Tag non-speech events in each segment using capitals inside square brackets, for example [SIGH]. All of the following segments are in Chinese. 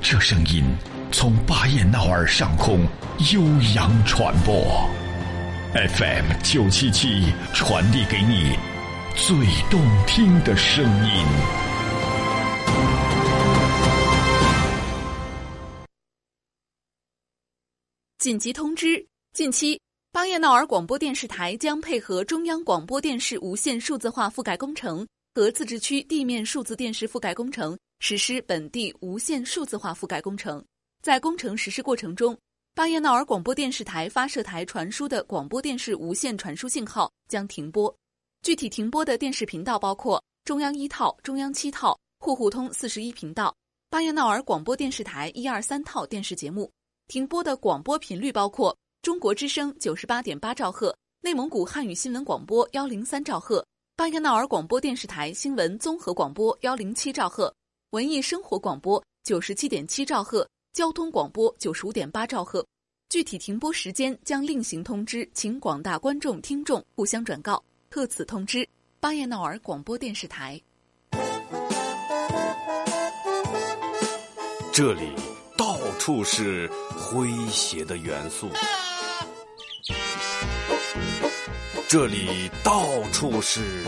这声音。从巴彦淖尔上空悠扬传播，FM 九七七传递给你最动听的声音。紧急通知：近期，巴彦淖尔广播电视台将配合中央广播电视无线数字化覆盖工程和自治区地面数字电视覆盖工程，实施本地无线数字化覆盖工程。在工程实施过程中，巴彦淖尔广播电视台发射台传输的广播电视无线传输信号将停播。具体停播的电视频道包括中央一套、中央七套、户户通四十一频道、巴彦淖尔广播电视台一二三套电视节目。停播的广播频率包括中国之声九十八点八兆赫、内蒙古汉语新闻广播幺零三兆赫、巴彦淖尔广播电视台新闻综合广播幺零七兆赫、文艺生活广播九十七点七兆赫。交通广播九十五点八兆赫，具体停播时间将另行通知，请广大观众听众互相转告。特此通知，巴彦淖尔广播电视台。这里到处是诙谐的元素，这里到处是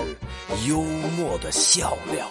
幽默的笑料。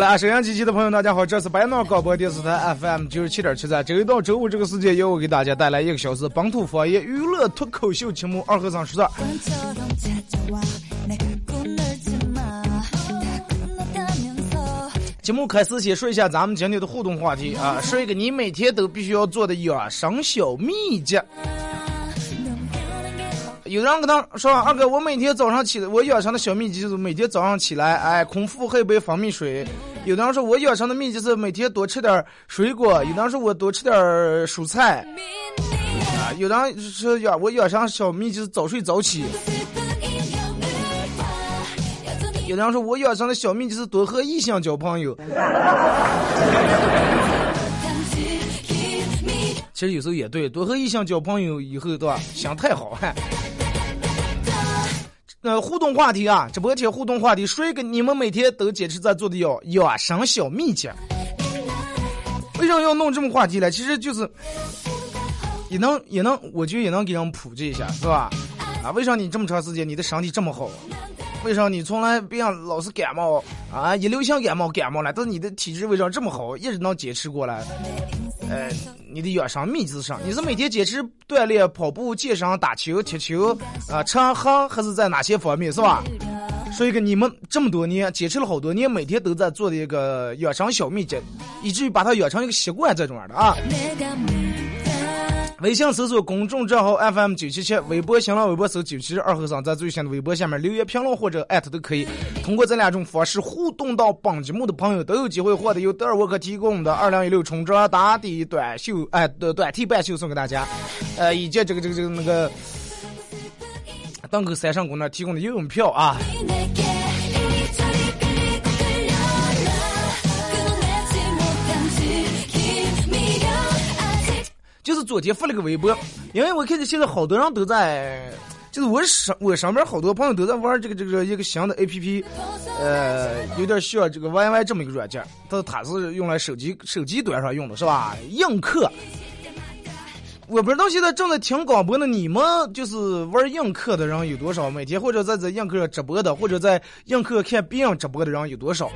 好了，收音机器的朋友，大家好，这是白闹广播电视台 FM 九十七点七，在周一到周五这个时间，由我给大家带来一个小时本土方言娱乐脱口秀节目《二和尚说事》。节目开始先说一下咱们今天的互动话题啊，说一个你每天都必须要做的养生小秘籍。有人跟他说：“二哥，我每天早上起，我养生的小秘籍就是每天早上起来，哎，空腹喝一杯蜂蜜水。有的人说我养生的秘籍是每天多吃点水果。有的人说我多吃点蔬菜。啊，有的人说养我养生小秘籍是早睡早起。有的人说我养生的小秘籍是多和异性交朋友。其实有时候也对，多和异性交朋友以后，对吧？想太好。”那，互动话题啊，直播间互动话题，说一个你们每天都坚持在做的养养生小秘籍。为什么要弄这么话题呢？其实就是也能也能，我觉得也能给人普及一下，是吧？啊，为啥你这么长时间你的身体这么好？为啥你从来不像老是感冒啊？一流行感冒感冒了，但是你的体质为啥这么好，一直能坚持过来？呃，你的养生秘籍上，你是每天坚持锻炼、跑步、健身、打球、踢球啊、吃喝，还是在哪些方面，是吧？说一个你们这么多年坚持了好多年，每天都在做的一个养生小秘籍，以至于把它养成一个习惯这种样的啊。微信搜索公众账号 FM 九七七，微博、新浪微博搜九七二和尚，在最新的微博下面留言评论或者艾特都可以。通过这两种方式互动到本节目的朋友，都有机会获得由德尔沃克提供的二零一六冲装打底短袖哎短短 T 半袖送给大家，呃，以及这个这个这个那个档口山上公那提供的游泳票啊。昨天发了个微博，因为我看见现在好多人都在，就是我上我上边好多朋友都在玩这个这个一个新的 A P P，呃，有点像这个 Y Y 这么一个软件，它它是用来手机手机端上用的是吧？映客，我不知道现在正在听广播的你们，就是玩映客的人有多少？每天或者在这映客直播的，或者在映客看别人直播的人有多少？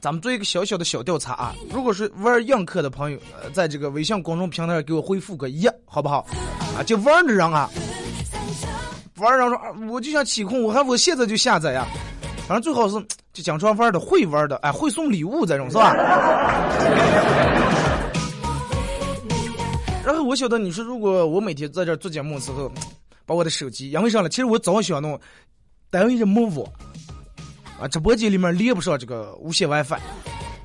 咱们做一个小小的小调查啊，如果是玩映客的朋友，在这个微信公众平台上给我回复个一，好不好？啊，就玩的人啊，玩人说，我就想起控，我还我现在就下载呀。反正最好是就讲说玩的会玩的，哎，会送礼物这种是吧？[LAUGHS] 然后我晓得你说，如果我每天在这做节目的时候，把我的手机，因为啥了？其实我早想弄，单位这没网，啊，直播间里面连不上这个无线 WiFi。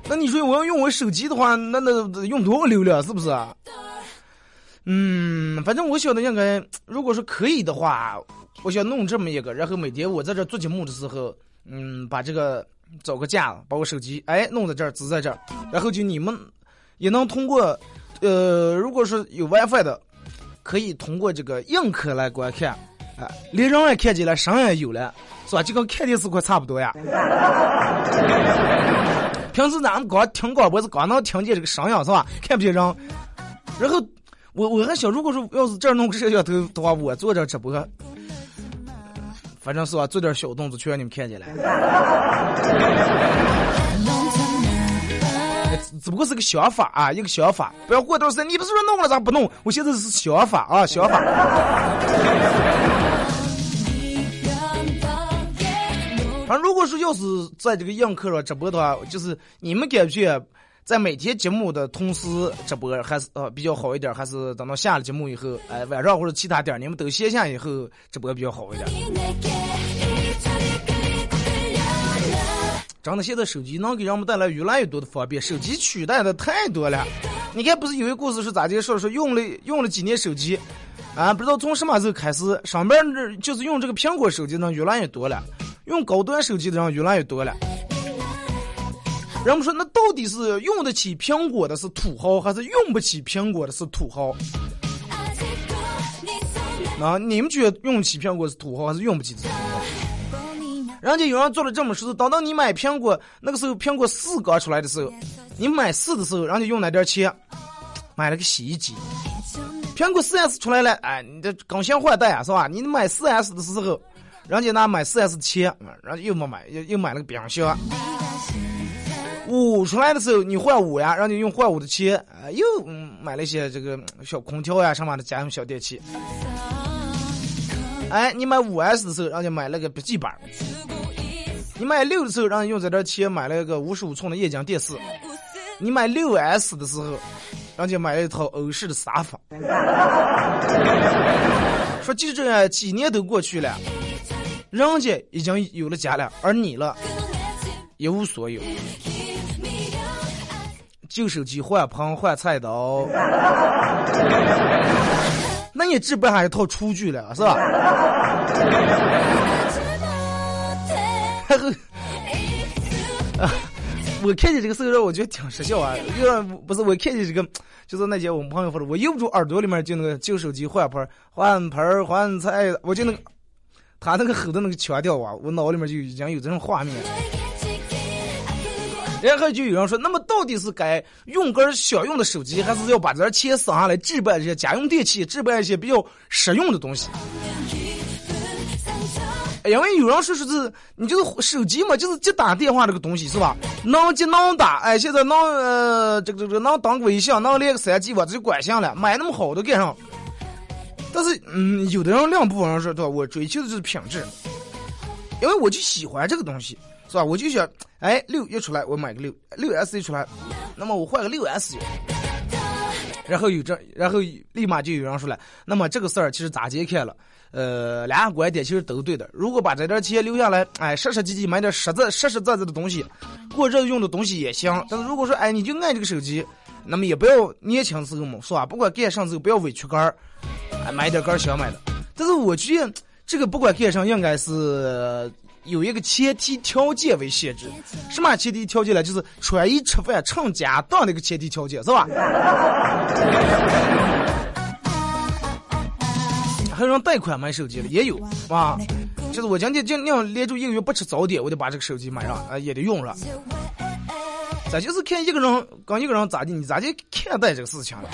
那你说我要用我手机的话，那那用多少流量？是不是啊？嗯，反正我晓得应该，如果说可以的话，我想弄这么一个，然后每天我在这做节目的时候。嗯，把这个找个架，把我手机哎弄在这儿，支在这儿，然后就你们也能通过，呃，如果是有 WiFi 的，可以通过这个映客来观看，啊，连人也看见了，声也有了，是吧？就跟看电视快差不多呀。[LAUGHS] 平时咱们光听广播是光能听见这个声音，是吧？看不见人。然后我我还想，如果说要是这儿弄个摄像头的话，我做这直播。反正是吧，做点小动作，全让你们看见了。[LAUGHS] 只不过是个想法啊，一个想法，不要过段时间。你不是说弄了咋不弄？我现在是想法啊，想法。反正如果说要是在这个映客上直播的话，就是你们感觉。在每天节目的同时直播还是呃比较好一点，还是等到下了节目以后，哎晚上或者其他点你们都歇下以后直播比较好一点。真的，现在手机能给人们带来越来越多的方便，手机取代的太多了。你看，不是有一个故事是咋介绍？说用了用了几年手机，啊，不知道从什么时候开始，上边就是用这个苹果手机的人越来越多了，用高端手机的人越来越多了。人们说，那到底是用得起苹果的是土豪，还是用不起苹果的是土豪？那你们觉得用起苹果是土豪，还是用不起是土豪？人家有人做了这么事，等到你买苹果那个时候，苹果四刚出来的时候，你买四的时候，人家用那点钱买了个洗衣机。苹果四 S 出来了，哎，你这更新换代啊，是吧？你买四 S 的时候，人家拿买四 S 的钱，然后又没买，又又买了个冰箱。五出来的时候，你换五呀，让你用换五的钱，啊，又嗯买了一些这个小空调呀什么的家用小电器。哎，你买五 S 的时候，让你买了个笔记本。你买六的时候，让你用这点钱买了个五十五寸的液晶电视。你买六 S 的时候，让你买了一套欧式的沙发。说就这样，几年都过去了，人家已经有了家了，而你了，一无所有。旧手机换盆换菜刀，[LAUGHS] 那你置办还一套厨具了是吧？啊，[LAUGHS] 我看见这个事让，我觉得挺实效啊。就不是我看见这个，就是那天我们朋友说的，我用不住耳朵里面就那个旧手机换盆换盆换菜，我就那个他那个吼的那个腔调啊，我脑里面就已经有这种画面。[LAUGHS] 然后就有人说，那么到底是该用根小用的手机，还是要把这钱省下来置办一些家用电器，置办一些比较实用的东西？因为有人说说是，你就是手机嘛，就是接打电话这个东西是吧？能接能打，哎，现在能呃，这个这个能当微信，能连个三 G，我这就管行了。买那么好的干啥？但是，嗯，有的人两部分人说，对吧？我追求的就是品质，因为我就喜欢这个东西。是吧？我就想，哎，六一出来，我买个六六 S 一出来，那么我换个六 S 然后有这，然后立马就有人说了，那么这个事儿其实咋解开了？呃，两个观点其实都对的。如果把这点钱留下来，哎，实实际际买点实在实实在在的东西，过日子用的东西也行。但是如果说，哎，你就爱这个手机，那么也不要年轻时候嘛，是吧？不管干啥时候不要委屈肝儿，哎，买点肝儿想买的。但是我觉得这个不管干啥，应该是。有一个前提条件为限制，什么前提条件呢？就是穿衣吃饭成家当的一个前提条件，是吧？[LAUGHS] 还有人贷款买手机的也有，啊，就是我今天就你要连住一个月不吃早点，我就把这个手机买上，啊，也得用上。咱就是看一个人跟一个人咋的，你咋就看待这个事情了？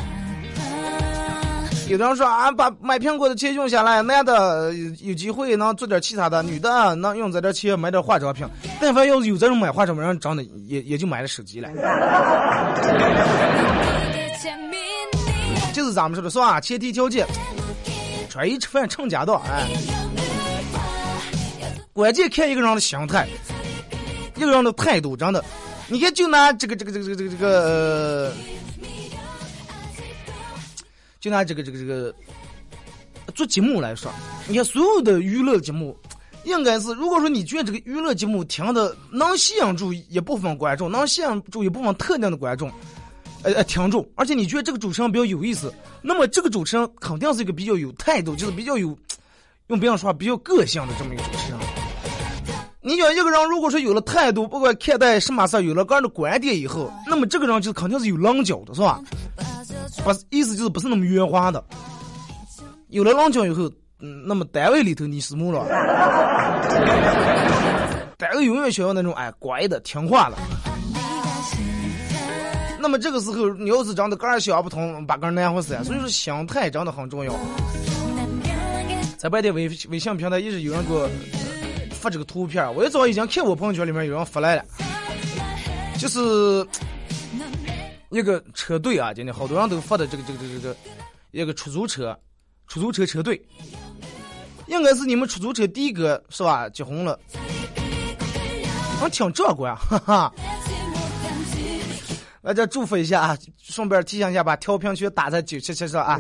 有的人说啊，把买苹果的钱用下来，男的有机会能做点其他的，女的能用这点钱买点化妆品。但凡要是有这种买化妆品，人真的也也就买了手机了。就是咱们说的，是吧？前提条件，穿衣吃饭成家道，哎。关键看一个人的心态，一个人的态度，真的。你看，就拿这个这个这个这个这个，就拿这个这个这个做节目来说，你看所有的娱乐节目，应该是如果说你觉得这个娱乐节目听的能吸引住一部分观众，能吸引住一部分特定的观众，呃呃听众，而且你觉得这个主持人比较有意思，那么这个主持人肯定是一个比较有态度，就是比较有用别人说话比较个性的这么一个主持人。你讲一个人，如果说有了态度，不管看待什么事有了个人的观点以后，那么这个人就肯定是有棱角的，是吧？不，意思就是不是那么圆滑的。有了棱角以后，嗯，那么单位里头你是么了？[LAUGHS] 单位永远需要那种哎乖的、听话的。那么这个时候，你要是长得个人想不通，把个人难活死呀。所以说，心态真的很重要。在白天微微信平台一直有人给我。发这个图片，我一早已经看我朋友圈里面有人发来了，就是一个车队啊，今天好多人都发的这个这个这个这个一个出租车，出租车车队，应该是你们出租车第一个是吧？结婚了，我挺壮观，哈哈。大家 [LAUGHS] 祝福一下啊，顺便提醒一下，把调频区打在九七七上啊。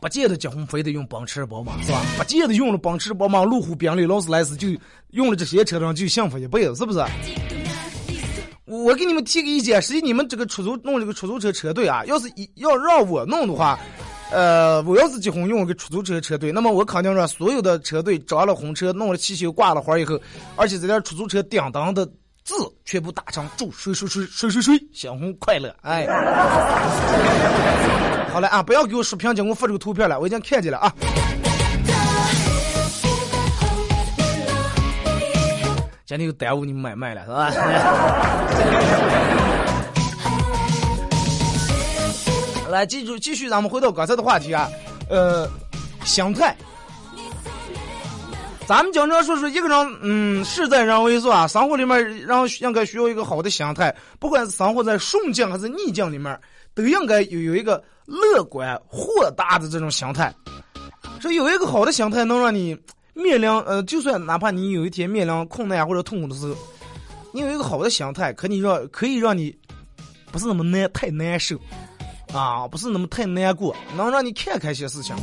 不见得结婚非得用奔驰宝马是吧？不见得用了奔驰宝马、路虎、宾利、劳斯莱斯就用了这些车上就幸福一辈子，是不是？我给你们提个意见，实际你们这个出租弄这个出租车车队啊，要是要让我弄的话，呃，我要是结婚用个出租车车队，那么我肯定让所有的车队装了红车、弄了汽修、挂了花以后，而且这点出租车顶灯的。字全部打成祝谁谁谁谁谁谁新婚快乐！哎，好了啊，不要给我竖屏，给我发这个图片了，我已经看见了啊。今天又耽误你们买卖了，是吧？[LAUGHS] 来，继续继续，咱们回到刚才的话题啊，呃，心态。咱们经常说说一个人，嗯，事在人为是吧？生活里面，人应该需要一个好的心态，不管是生活在顺境还是逆境里面，都应该有有一个乐观豁达的这种心态。说有一个好的心态，能让你面临呃，就算哪怕你有一天面临困难或者痛苦的时候，你有一个好的心态，可你让可以让你不是那么难太难受。啊，不是那么太难过，能让你看开些事情，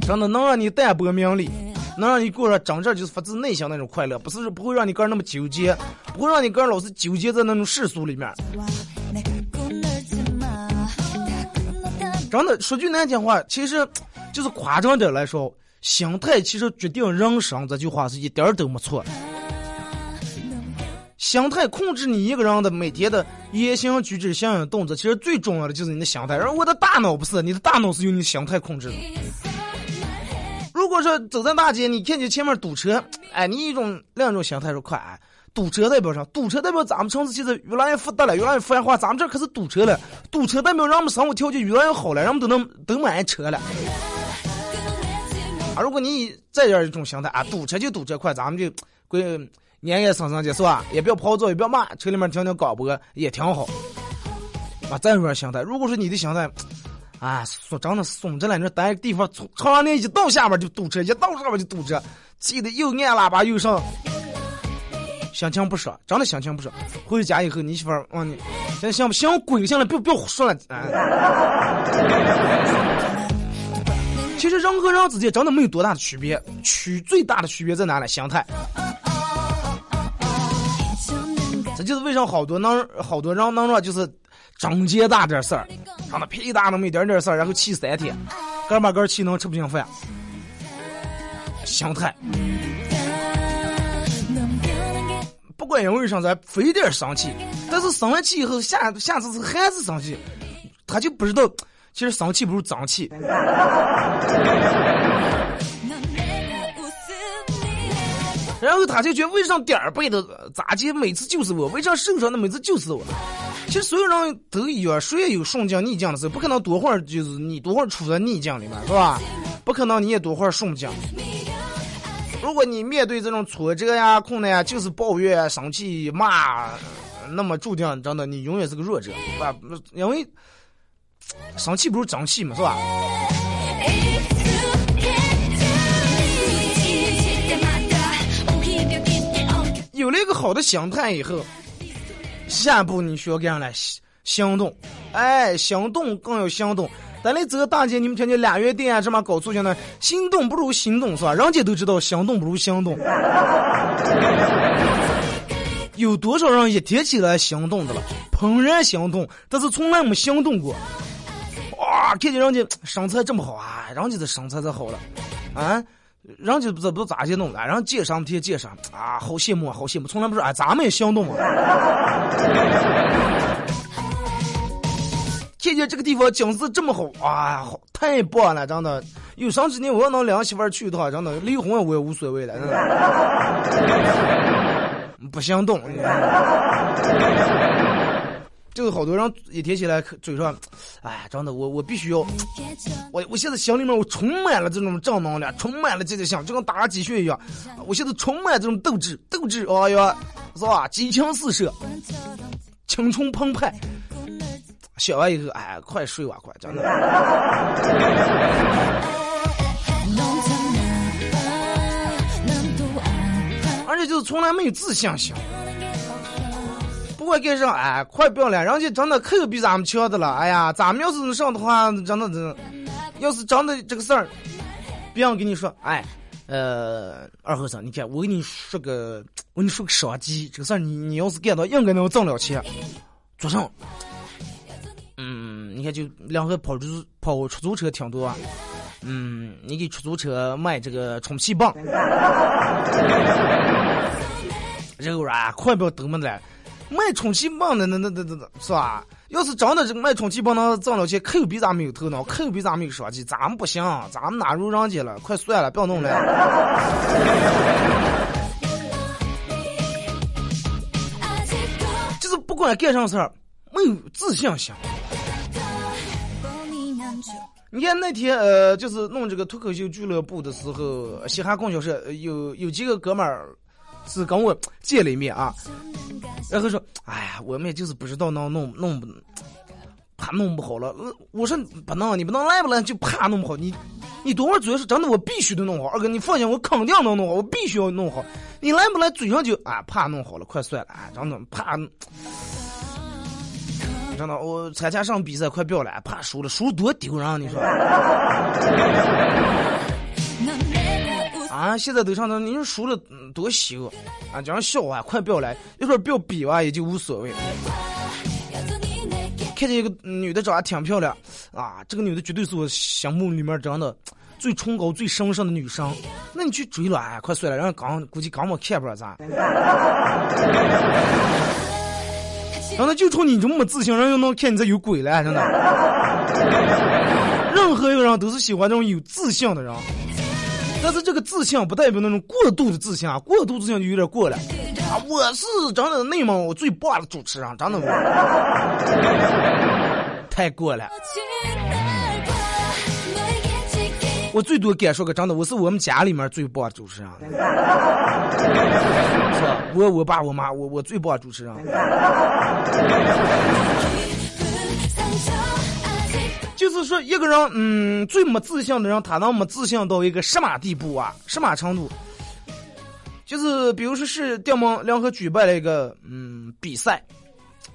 真的能让你淡泊名利，能让你过上真正就是发自内心那种快乐，不是不会让你个人那么纠结，不会让你个人老是纠结在那种世俗里面。真的说句难听话，其实 [TSK] 就是夸张点来说，心态其实决定人生，这句话是一点儿都没错。心态控制你一个人的每天的言行举止、相应动作，其实最重要的就是你的心态。而我的大脑不是，你的大脑是由你的心态控制的。如果说走在大街，你看见前面堵车，哎，你一种另一种心态说快，堵车代表啥？堵车代表咱们城市现在越来越发达了，越来越繁华，咱们这可是堵车了。堵车代表人们生活条件越来越好了，人们都能都买车了。啊，如果你这样一种心态啊，堵车就堵车快，咱们就归。年夜生生的是吧？也不要跑走，也不要骂，车里面听听广播也挺好。啊，这样心态，如果说你的心态，啊，说真的松着了，你说待个地方，从长安那一到下面就堵车，一到上面就堵车，气的又按喇叭又上，心情不爽，真的心情不爽。回家以后，你媳妇儿问你，现在想不想鬼行了？不不要说了。其实人和人之间真的没有多大的区别，区最大的区别在哪里？心态。这就是为啥好多能好多人能让就是张结大点事儿，长得屁大那么一点点事儿，然后气三天，干把干气能吃不进饭。心态，不管因为啥子，非得生气，但是生完气以后，下下次是还是生气，他就不知道，其实生气不如脏气。[LAUGHS] 然后他就觉得为啥点儿背的咋接每次就是我，为啥受伤的每次就是我？其实所有人都一样，谁也有顺境逆境的时候，不可能多会儿就是你多会儿处在逆境里面，是吧？不可能你也多会儿顺境。如果你面对这种挫折呀、困难呀，就是抱怨、生气、骂，那么注定真的你永远是个弱者，啊？因为生气不如争气嘛，是吧？有了一个好的心态以后，下一步你需要干啥来行动？哎，行动更要行动。咱那这个大姐，你们听见俩月店啊，这么搞促销呢？心动不如行动，是吧？人家都知道，行动不如行动。有多少人一提起来行动的了？怦然心动，但是从来没行动过。哇，看见人家身材这么好啊，人家的身材才好了，啊，人家不知不咋激动了，然后介绍贴介绍啊，好羡慕啊，好羡慕，从来不说哎，咱们也行动啊。看见这个地方景色这么好啊，好太棒了，真的。有生之年我要能领媳妇儿去一趟，真的离婚我也无所谓了，真的。[LAUGHS] 不行动，就是好多人一提起来嘴上，哎，真的，我我必须要，我我现在心里面我充满了这种正能量，充满了积极性，就跟打鸡血一样。我现在充满这种斗志，斗志，哎呀，是吧？激情四射，青春澎湃。写完以后，哎，快睡吧，快，真的。[LAUGHS] 而且就是从来没有自信心，不管干啥，哎，快不要了，人家真的可比咱们强的了。哎呀，咱们要是上的话，真的真，要是真的这个事儿，别人跟你说，哎，呃，二和尚，你看，我跟你说个，我跟你说个商机，这个事儿你你要是干到，应该能挣了钱，做上。你看，就两个跑出跑出租车挺多。嗯，你给出租车卖这个充气棒，然后啊，快不要等么的，卖充气棒的那那那那那是吧？要是真的这个卖充气棒能挣了钱，可比咱们有头脑，可比咱们有商机，咱们不行，咱们哪如人家了？快算了，不要弄了。[LAUGHS] 就是不管干啥事儿，没有自信心。你看那天呃，就是弄这个脱口秀俱乐部的时候，西哈供销社有有几个哥们儿是跟我见了一面啊，然后说：“哎呀，我们也就是不知道能弄弄不，怕弄不好了。”我说：“不弄，你不能来不来，就怕弄不好。你你多会儿主要是真的，我必须得弄好。二哥，你放心，我肯定能弄好，我必须要弄好。你来不来，嘴上就啊怕弄好了，快算了，啊，真的怕。”真的，我参加上比赛快不要了，怕输了，输多丢人啊，你说？啊，现在都上那，你说输了多羞啊！讲笑话，快不要来，一会儿不要比吧，也就无所谓。看见一个女的长得挺漂亮啊，这个女的绝对是我心目里面真的最崇高、最神圣的女生。那你去追了，哎，快算了，人家刚估计刚没看不着咱。真的就冲你这么没自信，人又能看你这有鬼了，真的。[LAUGHS] 任何一个人都是喜欢这种有自信的人，但是这个自信不代表那种过度的自信啊，过度自信就有点过了。啊，我是真的内蒙我最棒的主持人，真的，[LAUGHS] 太过了。我最多敢说个真的，我是我们家里面最棒的主持人，是吧？我我爸我妈我我最棒主持人。就是说，一个人嗯，最没自信的人，他能没自信到一个什么地步啊？什么程度？就是比如说是电门联合举办了一个嗯比赛，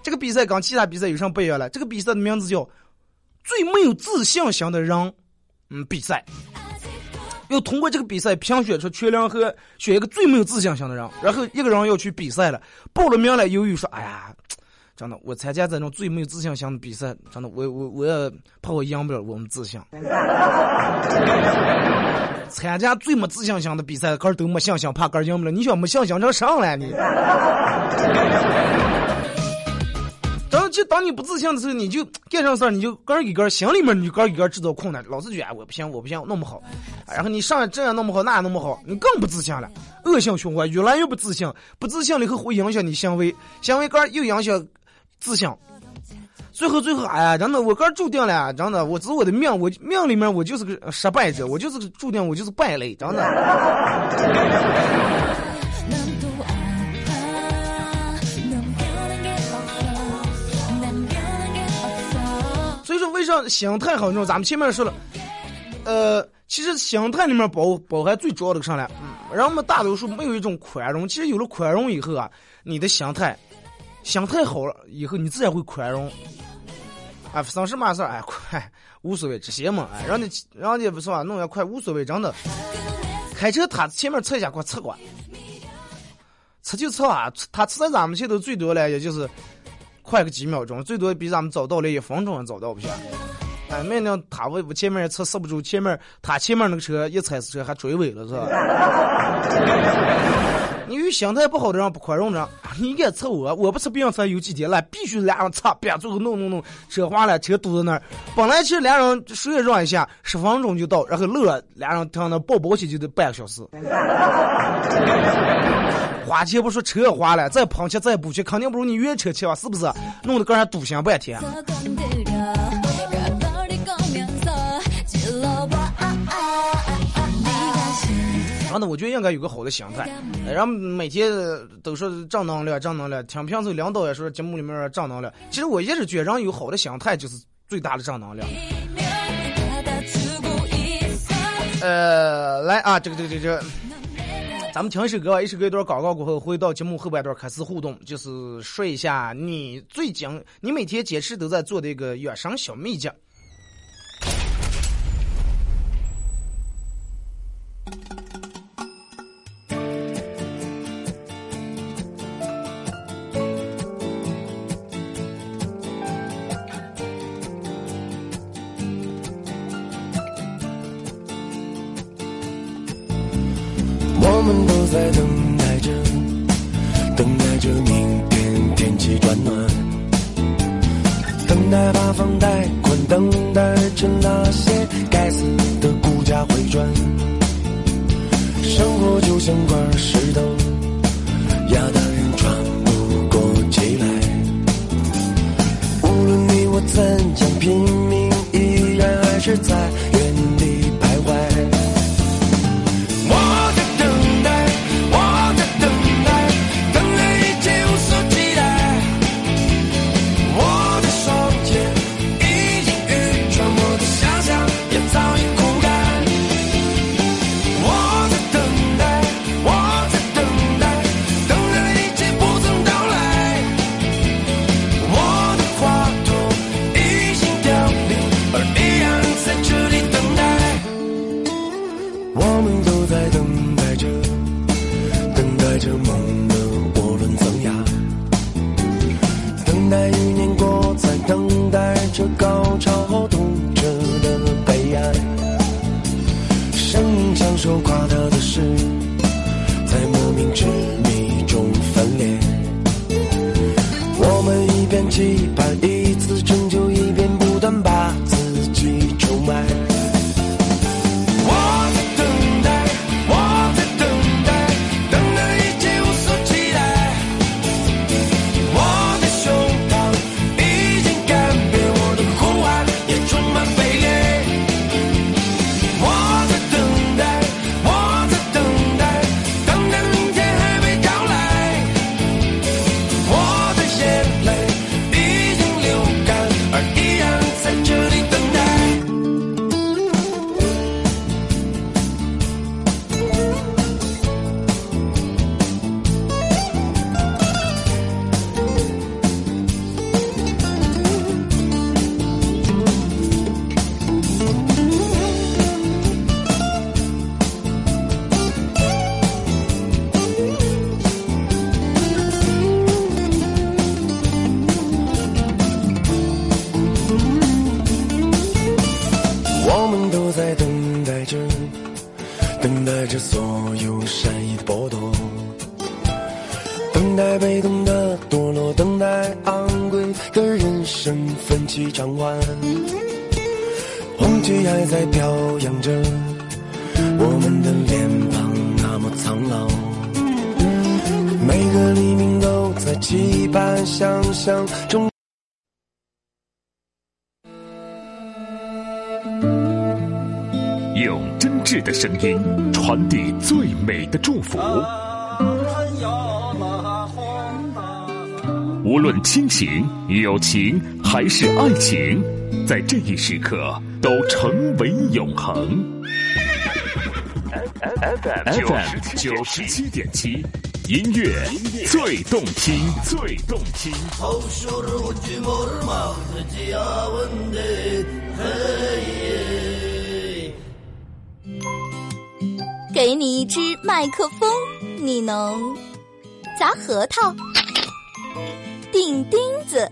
这个比赛跟其他比赛有什么不一样了？这个比赛的名字叫“最没有自信型的人”。嗯，比赛要通过这个比赛评选出全联合选一个最没有自信心的人，然后一个人要去比赛了，报了名了，犹豫说：“哎呀，真的，我参加这种最没有自信心的比赛，真的，我我我也怕我赢不了，我们自信。参加最没自信心的比赛，个儿都没信心，怕个赢不了。你想没信心成啥了你？”就当你不自信的时候，你就干啥事儿，你就个儿一个儿心里面你就个儿一个儿制造困难，老是觉得我不行，我不行，弄不好，然后你上这样弄不好，那样弄不好，你更不自信了。恶性循环，越来越不自信，不自信了以后会影响你行为，行为杆又影响自信。最后，最后，哎呀，真的，我哥注定了，真的，我是我的命，我命里面我就是个失败者，我就是注定我就是败类，真的。为啥心态好？你知道，咱们前面说了，呃，其实心态里面包包含最主要的啥呢？嗯，人们大多数没有一种宽容，其实有了宽容以后啊，你的心态，心态好了以后，你自然会宽容。啊，生什么事儿？哎，快无所谓，这些嘛，哎，让你让你不是吧？弄也快无所谓，真的。开车他前面测一下，给我测过，测就测啊，他测在咱们前头最多了，也就是快个几秒钟，最多比咱们早到了一分钟也早到不行。哎，没那他我我前面车刹不住，前面他前面那个车一踩刹车还追尾了是吧？你有心态不好的人不宽容着，[LAUGHS] 你敢测我？我不吃别人吃有几天了，必须俩人擦，别最后弄弄弄，车滑了，车堵在那儿。本来其实俩人谁也让一下，十分钟就到，然后漏了，俩人停那抱抱起就得半个小时。[LAUGHS] 花钱不说车也花了，再碰去再补去，肯定不如你原车去吧？是不是？弄得个人堵心半天。那，我觉得应该有个好的心态，然后每天都说正能量，正能量。听平时领导也说节目里面正能量。其实我一直觉得，人有好的心态就是最大的正能量。呃，来啊，这个这个这个，咱们听一首歌，一首歌一段广告过后，回到节目后半段开始互动，就是说一下你最近你每天坚持都在做的一个养生小秘籍。友情还是爱情，在这一时刻都成为永恒。FM 九十七点七，音乐最动听，最动听。给你一支麦克风，你能砸核桃、钉钉子。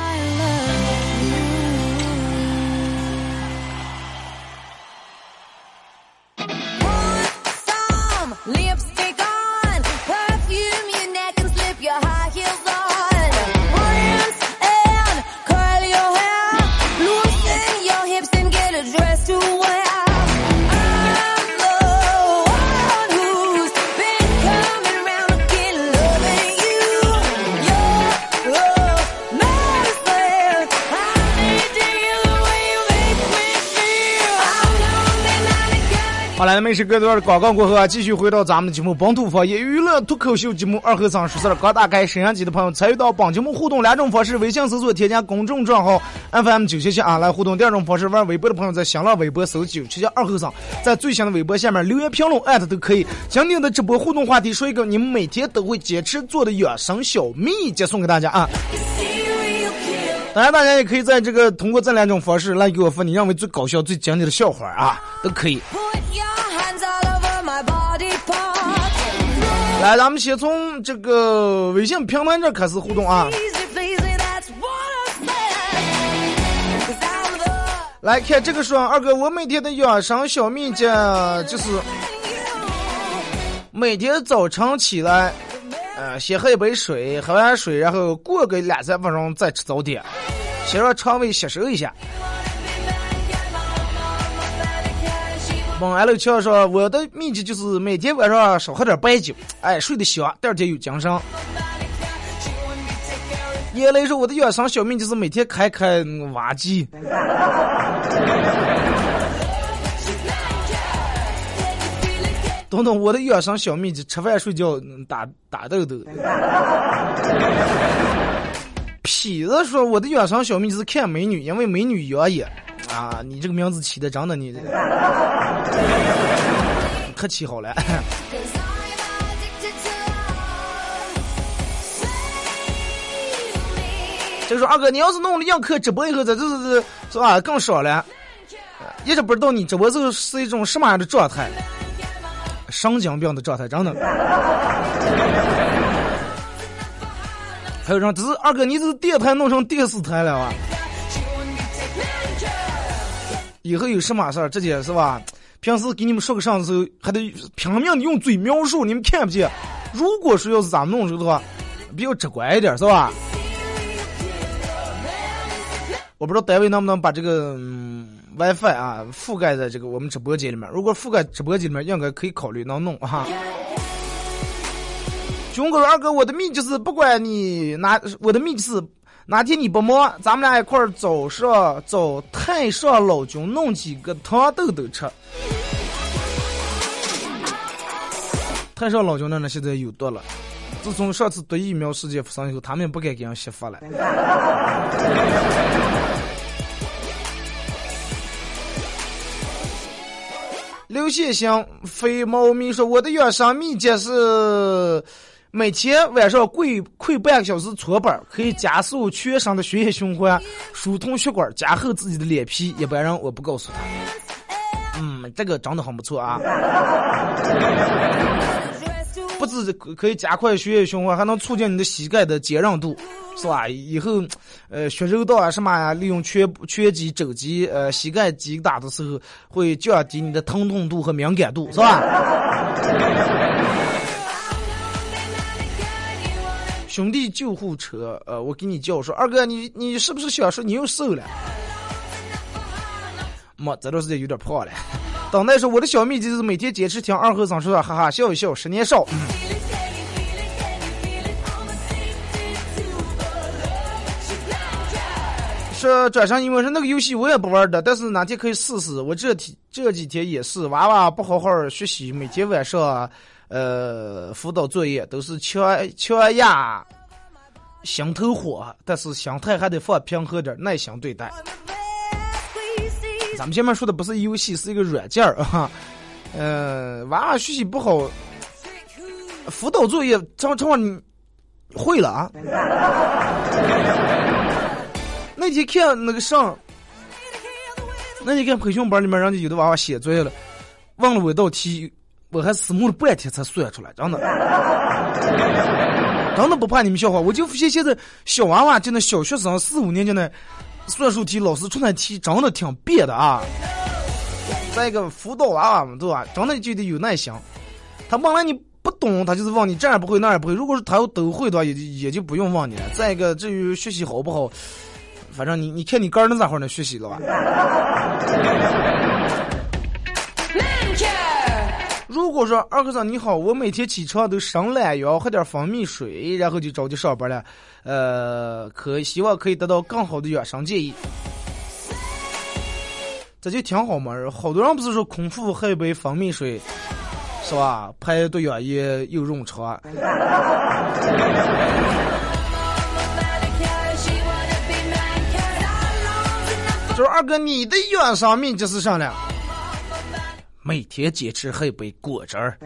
好来，美食隔段广告过后啊，继续回到咱们的节目《本土方言娱乐脱口秀》节目二和尚说事儿。刚打开摄像机的朋友，参与到本节目互动两种方式：微信搜索添加公众账号 FM 九七七啊来互动；第二种方式，玩微博的朋友在新浪微博搜九七七二和尚，在最新的微博下面留言评论艾特都可以。今天的直播互动话题，说一个你们每天都会坚持做的养生小秘诀，送给大家啊！当然，大家也可以在这个通过这两种方式来给我发你认为最搞笑、最经典的笑话啊，都可以。来，咱们先从这个微信平台这开始互动啊。来看这个说，二哥，我每天的养生小秘诀就是每天早晨起来，呃，先喝一杯水，喝完水，然后过个两三分钟再吃早点，先让肠胃吸收一下。蒙 L 乔说：“我的秘籍就是每天晚上少喝点白酒，哎，睡得香，第二天有精神。”叶雷说：“我的养生小秘就是每天开开挖机。”东东，我的养生小秘籍：吃饭睡觉打打豆豆。痞子说：“我的养生小秘籍是看美女，因为美女养眼。”啊，你这个名字起的真的你，可起好了。就说二哥，你要是弄了映客直播以后，这这这是吧更少了，一直不知道你直播时候是一种什么样的状态，神经病的状态，真的。还有人，这是二哥，你这是电台弄成电视台了啊？以后有什么事儿，直接是吧？平时给你们说个啥的时候，还得拼命的用嘴描述，你们看不见。如果说要是咱们弄时候的话，比较直观一点，是吧？我不知道单位能不能把这个 WiFi 啊覆盖在这个我们直播间里面。如果覆盖直播间里面，应该可以考虑能弄哈。军哥二哥，我的秘就是不管你哪，我的秘是。哪天你不忙，咱们俩一块儿早上找太上老君弄几个糖豆豆吃。太上老君那呢现在有毒了，自从上次毒疫苗事件发生以后，他们不敢给人吸发了。刘先生，肥猫咪说：“我的养生秘诀是。”每天晚上跪跪半个小时搓板，可以加速全身的血液循环，疏通血管，加厚自己的脸皮。一般人我不告诉他。嗯，这个真的很不错啊。不止可以加快血液循环，还能促进你的膝盖的坚韧度，是吧？以后，呃，学柔道啊什么呀，利用拳拳击、肘击、呃膝盖击打的时候，会降低你的疼痛度和敏感度，是吧？兄弟救护车，呃，我给你叫说，二哥，你你是不是想说你又瘦了？没，这段时间有点胖了。[LAUGHS] 等待说，我的小秘籍就是每天坚持听二和尚说，哈哈笑一笑，十年少。[LAUGHS] 说转身因为说那个游戏我也不玩的，但是哪天可以试试。我这天这几天也是，娃娃不好好学习，每天晚上。呃，辅导作业都是强强压心头火，但是心态还得放平和点，耐心对待。咱们前面说的不是游戏，是一个软件儿 [LAUGHS] 啊。嗯，娃娃学习不好，辅导作业，这这你会了啊？那天看那个上，那天看培训班里面，人家有的娃娃写作业了，忘了我一道题。我还思慕了半天才算出来，真的，[LAUGHS] 真的不怕你们笑话。我就发现现在小娃娃，就那小学生四五年级那算术题，老师出那题真的挺别的啊。再一个辅导娃娃们，对吧？真的就得有耐心。他问了你不懂，他就是问你这儿不会那儿不会。如果是他要都会的话，也就也就不用问你了。再一个，至于学习好不好，反正你你看你个人那咋会儿能学习了吧？如果说二和尚你好，我每天起床都伸懒腰，喝点蜂蜜水，然后就着急上班了。呃，可希望可以得到更好的养生建议。这就挺好嘛，好多人不是说空腹喝一杯蜂蜜水，是吧？排毒养颜又润肠。[LAUGHS] 就是二哥，你的养生秘籍是啥呢？每天坚持喝一杯果汁儿。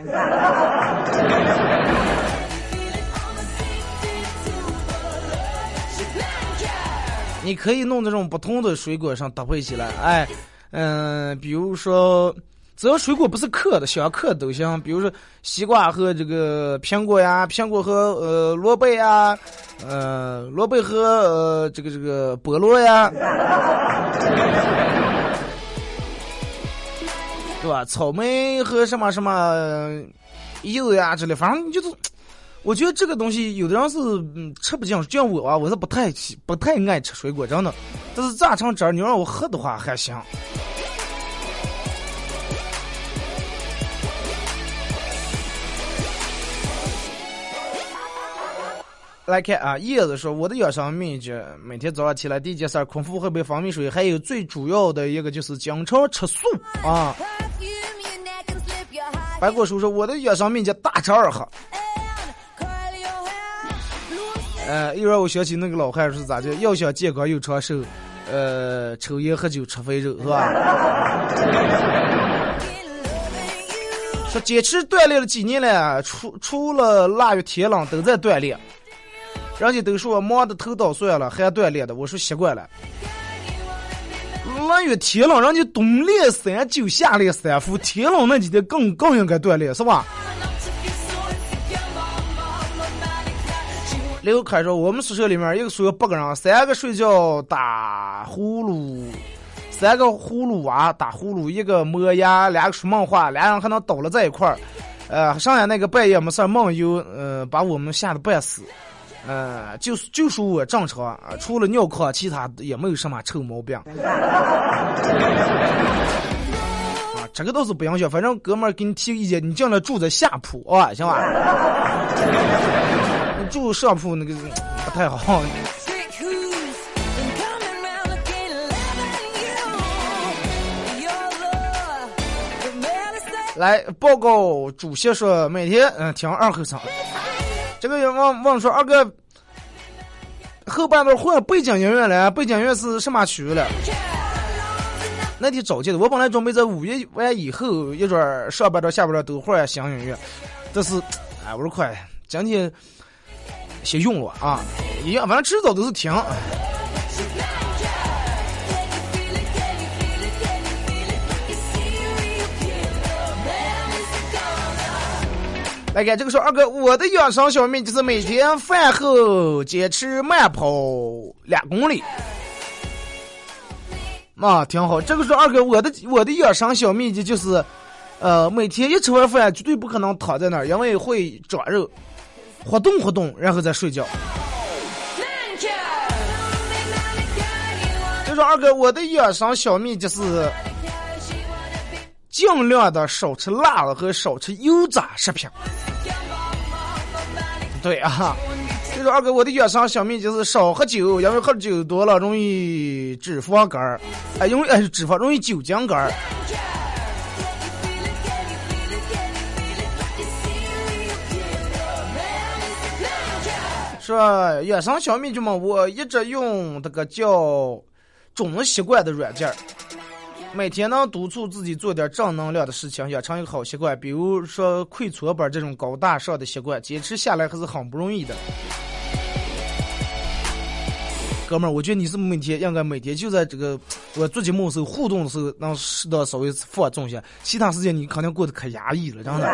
你可以弄这种不同的水果上搭配起来，哎，嗯，比如说，只要水果不是嗑的，想嗑都行。比如说西瓜和这个苹果呀，苹果和呃萝卜呀，呃萝卜和呃这个这个菠萝呀。对吧？草莓和什么什么柚子呀之类，反正就是，我觉得这个东西有的人是吃不进，就像我啊，我是不太喜不太爱吃水果，真的。但是榨成汁儿，你让我喝的话还行。来看啊，叶子说我的养生秘诀：每天早上起来第一件事，空腹喝杯蜂蜜水，还有最主要的一个就是经常吃素啊。白果叔说我的养生秘诀大吃二喝。呃，一会儿我想起那个老汉是咋的？要想健康又长寿，呃，抽烟喝酒吃肥肉是吧？[LAUGHS] 说坚持锻炼了几年了，除除了腊月天冷都在锻炼。人家都说忙的头倒算了，还锻炼的。我说习惯了。腊月天冷，人家冬练三九，夏练三伏，天冷那几天更更应该锻炼，是吧？刘凯说，我们宿舍里面一个宿舍八个人，三个睡觉打呼噜，三个呼噜娃打呼噜，一个磨牙，两个说梦话，俩人还能倒了在一块儿。呃，剩下那个半夜没事梦游，呃，把我们吓得半死。呃，就就说我正常，除了尿炕，其他也没有什么臭毛病。[LAUGHS] 啊，这个倒是不影响，反正哥们儿给你提个意见，你尽量住在下铺啊，行吧？[LAUGHS] 住上铺那个不太好。来报告主席说，每天嗯听二和尚。这个人问问说：“二哥，后半段换背景音乐了，背景音乐是什么曲了？”那天早起的，我本来准备在五月完以后一准上半段、下半段都换新音乐，但是，哎，我说快，今天先用了啊，一样，反正迟早都是停。来看这个说二哥，我的养生小秘就是每天饭后坚持慢跑两公里。啊，挺好。这个是二哥，我的我的养生小秘籍就是，呃，每天一吃完饭绝对不可能躺在那儿，因为会长肉，活动活动，然后再睡觉。就说二哥，我的养生小秘就是。尽量的少吃辣的和少吃油炸食品。对啊，就说二哥，我的养生小秘就是少喝酒，因为喝酒多了容易脂肪肝儿，哎，容易哎脂肪容易酒精肝儿。是吧？养生小秘诀嘛，我一直用这个叫“中习惯”的软件儿。每天能督促自己做点正能量的事情，养成一个好习惯，比如说跪搓板这种高大上的习惯，坚持下来还是很不容易的。哥们儿，我觉得你是每天应该每天就在这个我做节目的时候互动的时候，能适当稍微放纵一下，其他时间你肯定过得可压抑了，真的。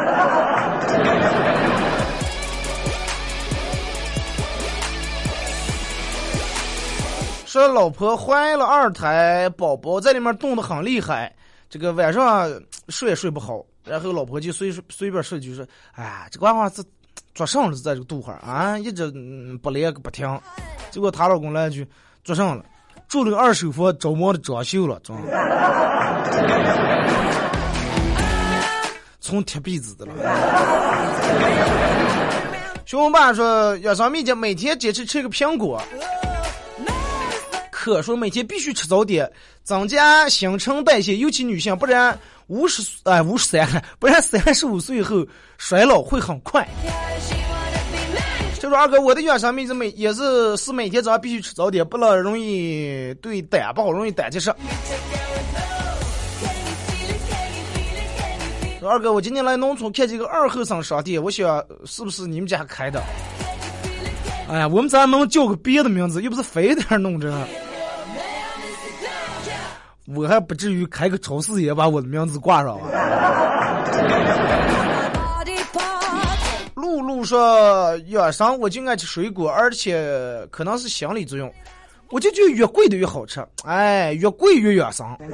说老婆怀了二胎，宝宝在里面动得很厉害，这个晚上睡也睡不好，然后老婆就随随便说句说，哎，这个娃娃是做上了在这个肚儿啊，一直不来不停，结果她老公来一句做上了，住了个二手房，着忙的装修了，装，从贴壁纸的了。[LAUGHS] 熊爸说要上秘籍，每天坚持吃个苹果。可说每天必须吃早点，增加新陈代谢，尤其女性，不然五十哎五十三，不然三十五岁以后衰老会很快。就说二哥，我的养生秘籍每也是是每天早上必须吃早点，不然容易对胆不好，容易胆结石。二哥，我今天来农村看见个二后生商店，我想是不是你们家开的？哎呀，我们咋能叫个别的名字？又不是非得弄这。我还不至于开个超市也把我的名字挂上啊！露露说养生我就爱吃水果，而且可能是心理作用，我就觉得越贵的越好吃，哎，越贵越养生。嗯，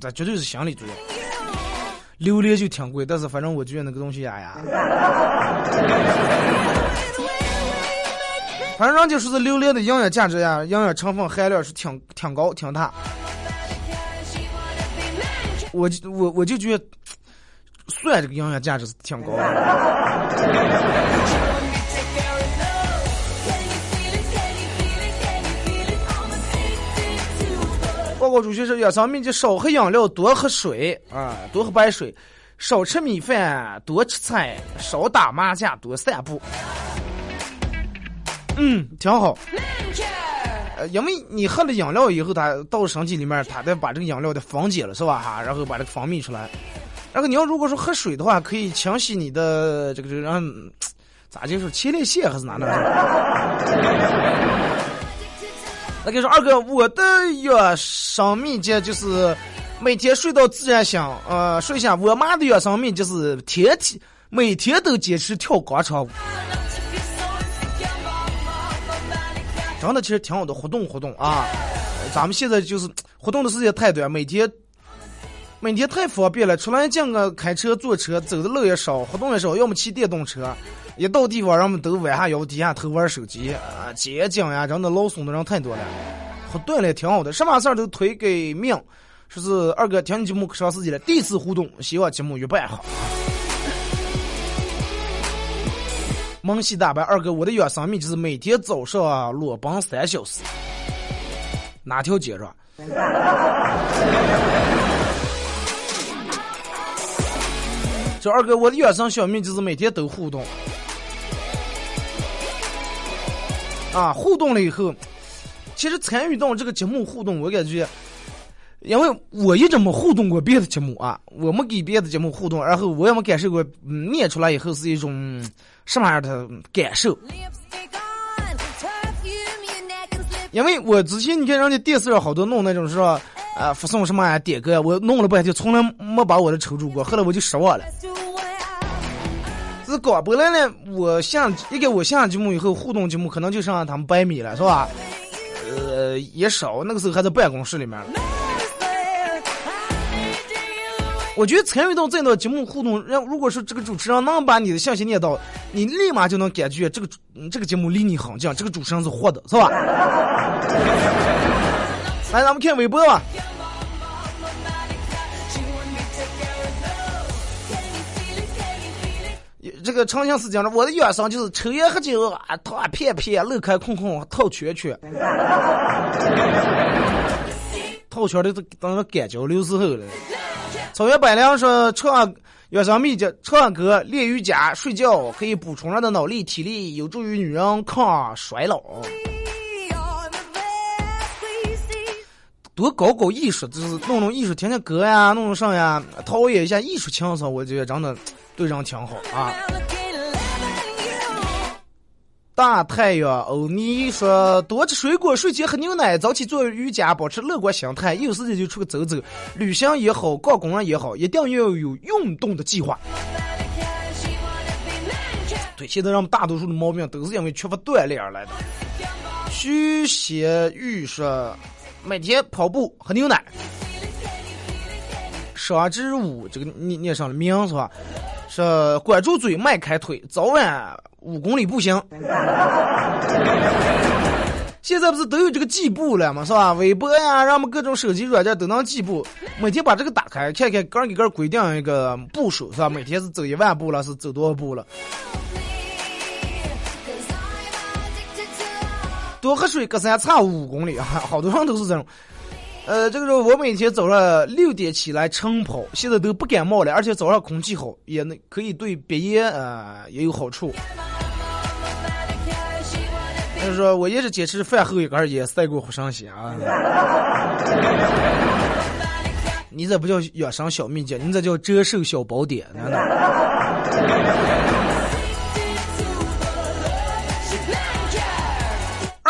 这绝对是心理作用。榴莲就挺贵，但是反正我觉得那个东西哎呀。反正人家说是榴莲的营养价值呀，营养成分含量是挺挺高挺大。我我我就觉得，蒜这个营养价值是挺高的。报告主席说，养生秘籍：少喝饮料，多喝水啊，多喝白水；少吃米饭，多吃菜；少打麻将，多散步。嗯，挺好。呃，因为你喝了饮料以后，它到身体里面，它得把这个饮料的分解了，是吧？哈，然后把这个分泌出来。然后你要如果说喝水的话，可以清洗你的这个这个，让咋就是前列腺还是哪哪？那跟你说，二哥，我的养生秘诀就是每天睡到自然醒，呃，睡下。我妈的养生秘就是天天每天都坚持跳广场舞。真的其实挺好的，活动活动啊！[LAUGHS] 咱们现在就是活动的时间太短，每天每天太方便了，出来见个开车、坐车，走的路也少，活动也少，要么骑电动车，一到地方人们都弯下腰、低下头玩手机啊，街景呀，真的老怂的人太多了。活动也挺好的，什么事儿都推给命，说是二哥听你节目可长时间了，第一次互动，希望节目越办好。萌系大白二哥，我的养生秘就是每天早上裸奔三小时。哪条街上？这二哥，我的养生小秘就是每天都互动。啊，互动了以后，其实参与到这个节目互动，我感觉，因为我一直没互动过别的节目啊，我没给别的节目互动，然后我也没感受过，念出来以后是一种。什么样的感受？因为我之前你看人家电视上好多弄那种是吧？啊，发送什么呀？点歌啊，我弄了半天，从来没把我的抽中过，后来我就失望了。这广播来呢，我下一个我下节目以后，互动节目可能就剩下他们百米了，是吧？呃，也少，那个时候还在办公室里面。我觉得参与到这样的节目互动，让如果说这个主持人能把你的信息念到，你立马就能感觉这个这个节目离你很近，这个主持人是活的，是吧？来，咱们看微博吧。这个长相思讲的，我的原生就是抽烟喝酒啊，套片片，乐开空空，套圈圈，[LAUGHS] 套圈的都当成干交流时候了。草原百灵说唱原生秘籍，唱歌练瑜伽睡觉可以补充人的脑力体力，有助于女人抗衰老。多搞搞艺术，就是弄弄艺术，听听歌呀，弄弄啥呀，陶冶一下艺术情操，我觉得真的对人挺好啊。大太阳欧尼说：多吃水果，睡前喝牛奶，早起做瑜伽，保持乐观心态，有时间就出去走走，旅行也好，逛公园也好，一定要有运动的计划。对，现在人们大多数的毛病都是因为缺乏锻炼而来的。徐写玉说。每天跑步喝牛奶，双之舞这个念念上了名是吧？是管住嘴，迈开腿，早晚五公里步行。[LAUGHS] 现在不是都有这个计步了吗？是吧？微博呀，让我们各种手机软件都能计步。每天把这个打开，看看个给个规定一个步数是吧？每天是走一万步了，是走多少步了？多喝水，隔三差五公里啊！[LAUGHS] 好多人都是这种。呃，这个时候我每天早上六点起来晨跑，现在都不感冒了，而且早上空气好，也能可以对鼻炎呃也有好处。就是说我也是坚持饭后一根烟，赛过活神仙啊！你这不叫养生小秘诀，你这叫折寿小宝典，难道？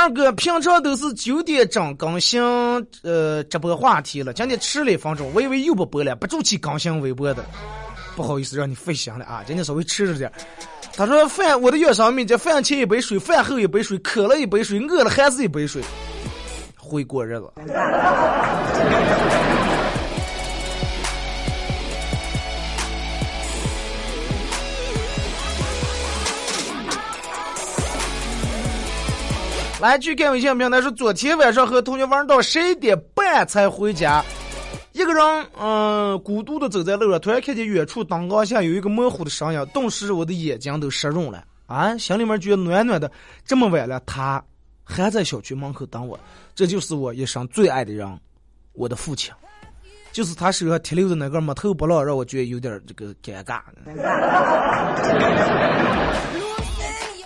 二哥平常都是九点整更新，呃，直播话题了。今天迟了一分钟，我以为又不播了，不住气更新微博的，不好意思让你费心了啊！今天稍微迟了点。他说饭，我的月上面这饭前一杯水，饭后一杯水，渴了一杯水，饿了还是一杯水，会过日子。来，去看微信平台说，昨天晚上和同学玩到十一点半才回家，一个人，嗯，孤独的走在路上，突然看见远处灯光下有一个模糊的身影，顿时我的眼睛都湿润了，啊，心里面觉得暖暖的。这么晚了，他还在小区门口等我，这就是我一生最爱的人，我的父亲，就是他手上提溜的那个木头不浪，让我觉得有点这个尴尬。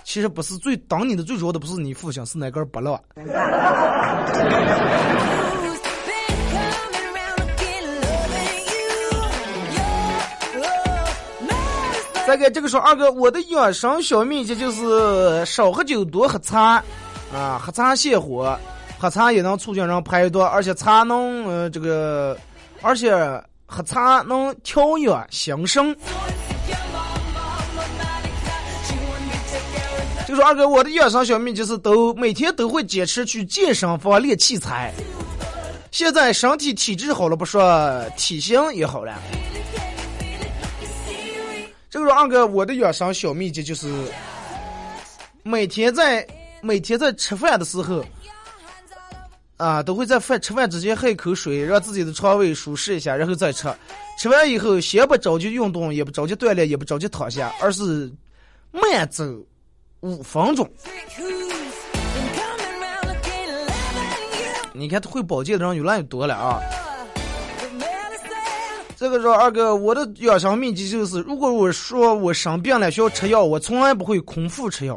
其实不是最当你的最主要的不是你父亲，是那根儿不落。再给这个说二哥，我的养生小秘诀就是少喝酒，多喝茶，啊，喝茶泻火，喝茶也能促进人排毒，而且茶能呃这个，而且喝茶能调养心神。就说二哥，我的养生小秘就是都每天都会坚持去健身房练器材。现在身体体质好了不说，体型也好了。这个说二哥，我的养生小秘籍就是每天在每天在吃饭的时候，啊，都会在饭吃饭之前喝一口水，让自己的肠胃舒适一下，然后再吃。吃完以后，先不着急运动，也不着急锻炼，也不着急躺下，而是慢走。五分钟，你看会保健的人越来越多了啊！这个说二哥，我的养生秘籍就是，如果我说我生病了需要吃药，我从来不会空腹吃药。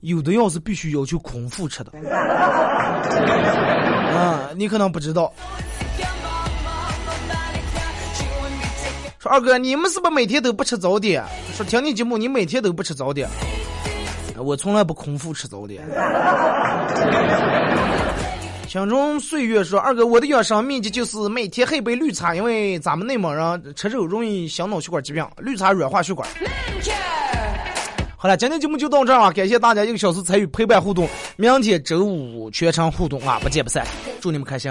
有的药是必须要求空腹吃的。[LAUGHS] 啊，你可能不知道。说二哥，你们是不是每天都不吃早点？说听你节目，你每天都不吃早点。我从来不空腹吃早点。青春岁月说：“二哥，我的养生秘籍就是每天喝杯绿茶，因为咱们内蒙人吃肉容易心脑血管疾病，绿茶软化血管。”好了，今天节目就到这儿啊！感谢大家一个小时参与陪伴互动，明天周五全程互动啊，不见不散！祝你们开心。